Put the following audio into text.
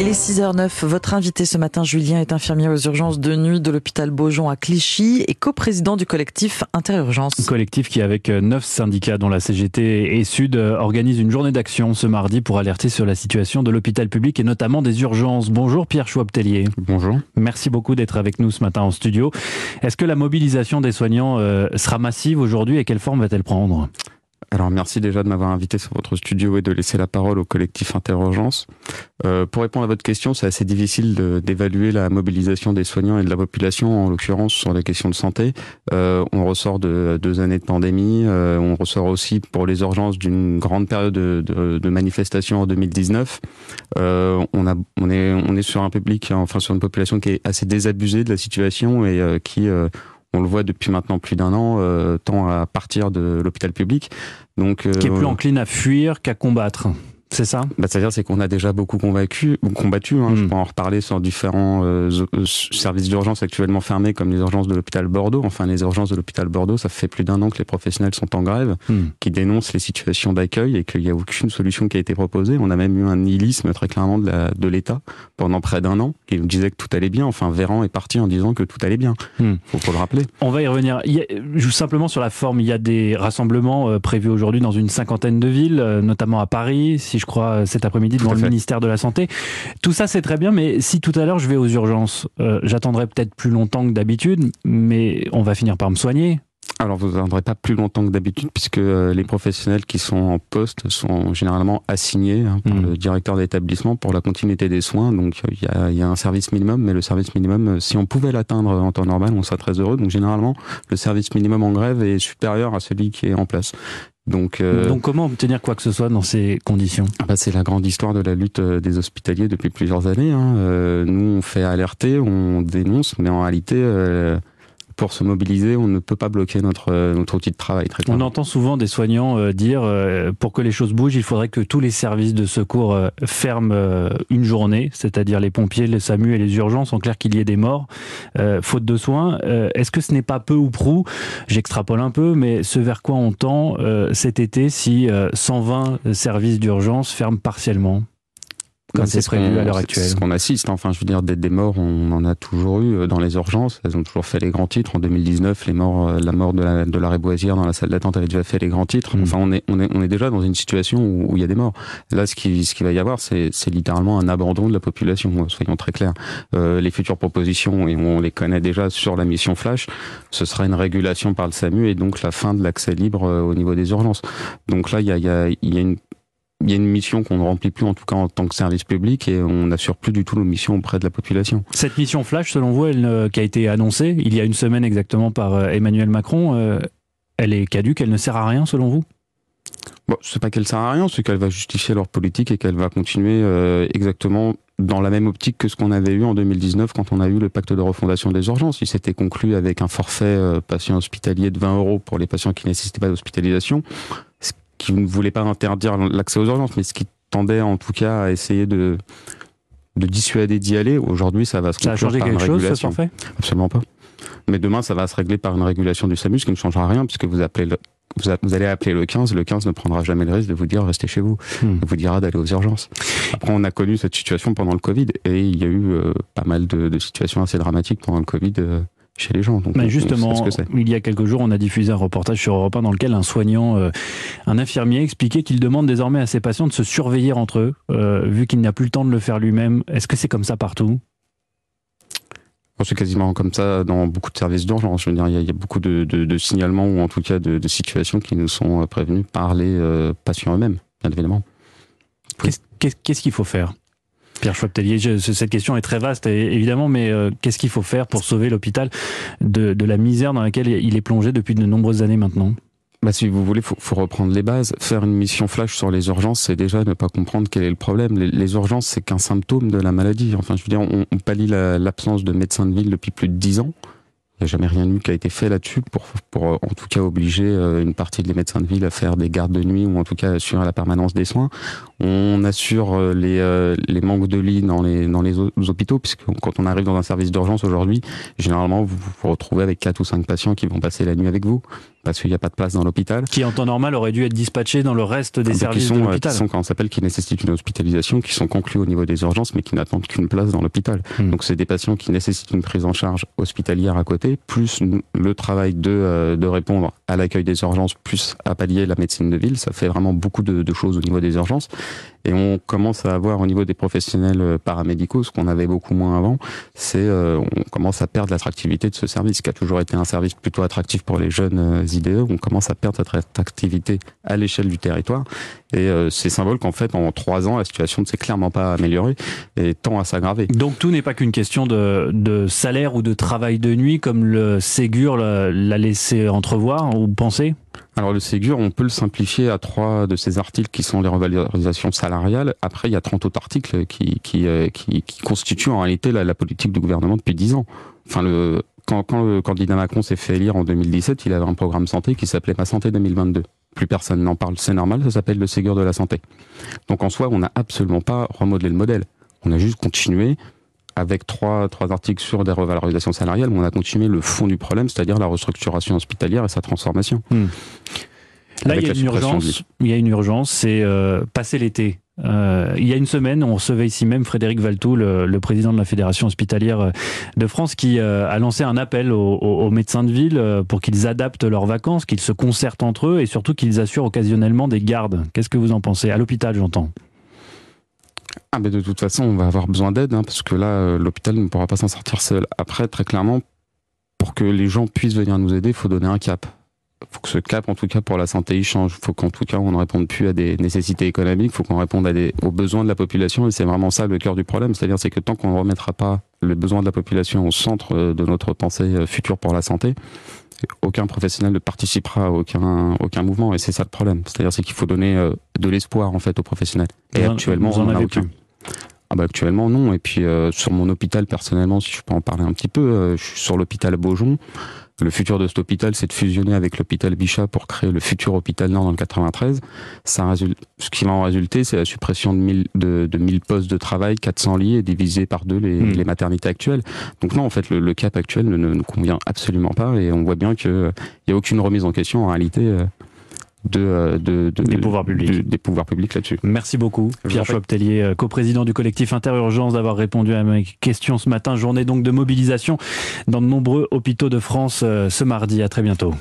Il est 6h09. Votre invité ce matin, Julien, est infirmier aux urgences de nuit de l'hôpital Beaujon à Clichy et coprésident du collectif Interurgence. Collectif qui, avec neuf syndicats dont la CGT et Sud, organise une journée d'action ce mardi pour alerter sur la situation de l'hôpital public et notamment des urgences. Bonjour Pierre Chouab-Tellier. Bonjour. Merci beaucoup d'être avec nous ce matin en studio. Est-ce que la mobilisation des soignants euh, sera massive aujourd'hui et quelle forme va-t-elle prendre? Alors merci déjà de m'avoir invité sur votre studio et de laisser la parole au collectif Interurgence. Euh, pour répondre à votre question, c'est assez difficile d'évaluer la mobilisation des soignants et de la population, en l'occurrence sur les questions de santé. Euh, on ressort de deux années de pandémie, euh, on ressort aussi pour les urgences d'une grande période de, de, de manifestations en 2019. Euh, on, a, on, est, on est sur un public, enfin sur une population qui est assez désabusée de la situation et euh, qui on le voit depuis maintenant plus d'un an, euh, tend à partir de l'hôpital public. Donc, euh, qui est plus encline à fuir qu'à combattre. C'est ça bah, C'est-à-dire c'est qu'on a déjà beaucoup combattu, combattu hein, je hmm. peux en reparler sur différents euh, euh, services d'urgence actuellement fermés, comme les urgences de l'hôpital Bordeaux. Enfin, les urgences de l'hôpital Bordeaux, ça fait plus d'un an que les professionnels sont en grève, hmm. qui dénoncent les situations d'accueil et qu'il n'y a aucune solution qui a été proposée. On a même eu un nihilisme très clairement de l'État pendant près d'un an, qui nous disait que tout allait bien. Enfin, Véran est parti en disant que tout allait bien. Hmm. Faut, faut le rappeler. On va y revenir. Il y a, simplement sur la forme, il y a des rassemblements euh, prévus aujourd'hui dans une cinquantaine de villes, notamment à Paris, si je crois, euh, cet après-midi devant le ministère de la Santé. Tout ça, c'est très bien, mais si tout à l'heure je vais aux urgences, euh, j'attendrai peut-être plus longtemps que d'habitude, mais on va finir par me soigner. Alors vous n'attendrez pas plus longtemps que d'habitude puisque euh, les professionnels qui sont en poste sont généralement assignés hein, par hmm. le directeur d'établissement pour la continuité des soins. Donc il y y a, un service minimum, mais le service minimum, si on pouvait l'atteindre en temps normal, on serait très heureux. Donc généralement, le service minimum en grève est supérieur à celui qui est en place. Donc, euh, Donc comment obtenir quoi que ce soit dans ces conditions? Ah bah C'est la grande histoire de la lutte euh, des hospitaliers depuis plusieurs années. Hein. Euh, nous, on fait alerter, on dénonce, mais en réalité, euh, pour se mobiliser, on ne peut pas bloquer notre, notre outil de travail. Très on entend souvent des soignants euh, dire euh, pour que les choses bougent, il faudrait que tous les services de secours euh, ferment une journée, c'est-à-dire les pompiers, les SAMU et les urgences, en clair qu'il y ait des morts, faute de soins. Est-ce que ce n'est pas peu ou prou? J'extrapole un peu, mais ce vers quoi on tend cet été si 120 services d'urgence ferment partiellement? C'est prévu à l'heure actuelle. C'est ce qu'on assiste. Enfin, je veux dire, des, des, morts, on en a toujours eu euh, dans les urgences. Elles ont toujours fait les grands titres. En 2019, les morts, euh, la mort de la, de la Boisière dans la salle d'attente avait déjà fait les grands titres. Mm. Enfin, on est, on est, on est déjà dans une situation où, il y a des morts. Là, ce qui, ce qui va y avoir, c'est, c'est littéralement un abandon de la population. Soyons très clairs. Euh, les futures propositions, et on les connaît déjà sur la mission Flash, ce sera une régulation par le SAMU et donc la fin de l'accès libre euh, au niveau des urgences. Donc là, il y a, il y a, il y a une il y a une mission qu'on ne remplit plus en tout cas en tant que service public et on n'assure plus du tout nos missions auprès de la population. Cette mission flash, selon vous, elle, euh, qui a été annoncée il y a une semaine exactement par euh, Emmanuel Macron, euh, elle est caduque, elle ne sert à rien selon vous? Bon, c'est pas qu'elle sert à rien, c'est qu'elle va justifier leur politique et qu'elle va continuer euh, exactement dans la même optique que ce qu'on avait eu en 2019 quand on a eu le pacte de refondation des urgences. Il s'était conclu avec un forfait patient hospitalier de 20 euros pour les patients qui nécessitaient pas d'hospitalisation qui ne voulait pas interdire l'accès aux urgences, mais ce qui tendait en tout cas à essayer de, de dissuader d'y aller. Aujourd'hui, ça va se ça a changé quelque chose, ce forfait? Absolument pas. Mais demain, ça va se régler par une régulation du SAMU, ce qui ne changera rien, puisque vous appelez le, vous, allez appeler le 15, le 15 ne prendra jamais le risque de vous dire restez chez vous, hmm. il vous dira d'aller aux urgences. Après, on a connu cette situation pendant le Covid et il y a eu euh, pas mal de, de, situations assez dramatiques pendant le Covid. Euh, chez les gens. Donc Mais justement, il y a quelques jours, on a diffusé un reportage sur Europe 1 dans lequel un soignant, euh, un infirmier, expliquait qu'il demande désormais à ses patients de se surveiller entre eux, euh, vu qu'il n'a plus le temps de le faire lui-même. Est-ce que c'est comme ça partout? C'est quasiment comme ça dans beaucoup de services d'urgence. Je veux dire, il y, a, il y a beaucoup de, de, de, signalements ou en tout cas de, de situations qui nous sont euh, prévenus par les euh, patients eux-mêmes, évidemment. Qu'est-ce qu'il faut faire? Pierre Schwab-Tellier, cette question est très vaste évidemment, mais euh, qu'est-ce qu'il faut faire pour sauver l'hôpital de, de, la misère dans laquelle il est plongé depuis de nombreuses années maintenant? Bah, si vous voulez, faut, faut reprendre les bases. Faire une mission flash sur les urgences, c'est déjà ne pas comprendre quel est le problème. Les, urgences, c'est qu'un symptôme de la maladie. Enfin, je veux dire, on, on pallie l'absence de médecins de ville depuis plus de dix ans. Il n'y a jamais rien eu qui a été fait là-dessus pour, pour en tout cas obliger euh, une partie des médecins de ville à faire des gardes de nuit ou en tout cas assurer la permanence des soins. On assure euh, les, euh, les manques de lits dans les, dans les hôpitaux puisque quand on arrive dans un service d'urgence aujourd'hui, généralement vous vous retrouvez avec quatre ou cinq patients qui vont passer la nuit avec vous. Parce qu'il n'y a pas de place dans l'hôpital. Qui en temps normal aurait dû être dispatché dans le reste des services qui sont, de l'hôpital. Qui sont, quand on s'appelle, qui nécessitent une hospitalisation, qui sont conclus au niveau des urgences, mais qui n'attendent qu'une place dans l'hôpital. Hmm. Donc c'est des patients qui nécessitent une prise en charge hospitalière à côté, plus le travail de, euh, de répondre à l'accueil des urgences, plus à pallier la médecine de ville. Ça fait vraiment beaucoup de, de choses au niveau des urgences. Et on commence à avoir au niveau des professionnels euh, paramédicaux, ce qu'on avait beaucoup moins avant, c'est euh, on commence à perdre l'attractivité de ce service, qui a toujours été un service plutôt attractif pour les jeunes euh, IDE. On commence à perdre cette attractivité à l'échelle du territoire. Et c'est symbole qu'en fait, en trois ans, la situation ne s'est clairement pas améliorée et tend à s'aggraver. Donc tout n'est pas qu'une question de, de, salaire ou de travail de nuit, comme le Ségur l'a laissé entrevoir ou penser? Alors le Ségur, on peut le simplifier à trois de ces articles qui sont les revalorisations salariales. Après, il y a 30 autres articles qui, euh, qui, qui constituent en réalité la, politique du gouvernement depuis 10 ans. Enfin, quand, quand le candidat Macron s'est fait élire en 2017, il avait un programme santé qui s'appelait Ma Santé 2022. Plus personne n'en parle, c'est normal, ça s'appelle le Ségur de la santé. Donc en soi, on n'a absolument pas remodelé le modèle. On a juste continué avec trois, trois articles sur des revalorisations salariales, on a continué le fond du problème, c'est-à-dire la restructuration hospitalière et sa transformation. Hmm. Là, il y, a une urgence, il y a une urgence, c'est euh, passer l'été. Euh, il y a une semaine, on recevait ici même Frédéric Valtou, le, président de la Fédération hospitalière euh, de France, qui euh, a lancé un appel aux, aux médecins de ville pour qu'ils adaptent leurs vacances, qu'ils se concertent entre eux et surtout qu'ils assurent occasionnellement des gardes. Qu'est-ce que vous en pensez? À l'hôpital, j'entends. Ah ben de toute façon, on va avoir besoin d'aide, hein, parce que là, euh, l'hôpital ne pourra pas s'en sortir seul. Après, très clairement, pour que les gens puissent venir nous aider, il faut donner un cap. Il faut que ce cap, en tout cas pour la santé, il change. Il faut qu'en tout cas, on ne réponde plus à des nécessités économiques, il faut qu'on réponde à des, aux besoins de la population, et c'est vraiment ça le cœur du problème. C'est-à-dire, c'est que tant qu'on ne remettra pas le besoin de la population au centre euh, de notre pensée euh, future pour la santé, aucun professionnel ne participera à aucun, aucun mouvement, et c'est ça le problème. C'est-à-dire, c'est qu'il faut donner de l'espoir, en fait, aux professionnels. Et actuellement, on n'en a aucun. Ah bah actuellement non. Et puis euh, sur mon hôpital personnellement, si je peux en parler un petit peu, euh, je suis sur l'hôpital Beaujon. Le futur de cet hôpital, c'est de fusionner avec l'hôpital Bichat pour créer le futur hôpital Nord dans le 93. Ça résulte, ce qui va en résulter, c'est la suppression de 1000, de, de 1000 postes de travail, 400 lits et divisé par deux les, hmm. les maternités actuelles. Donc non, en fait, le, le cap actuel ne, nous convient absolument pas et on voit bien qu'il n'y a aucune remise en question en réalité. Euh, euh, de, de, des pouvoirs publics, des pouvoirs publics là-dessus. Merci beaucoup, Pierre Choptelier, euh, coprésident du collectif Interurgence, d'avoir répondu à mes questions ce matin. Journée donc de mobilisation dans de nombreux hôpitaux de France euh, ce mardi. À très bientôt.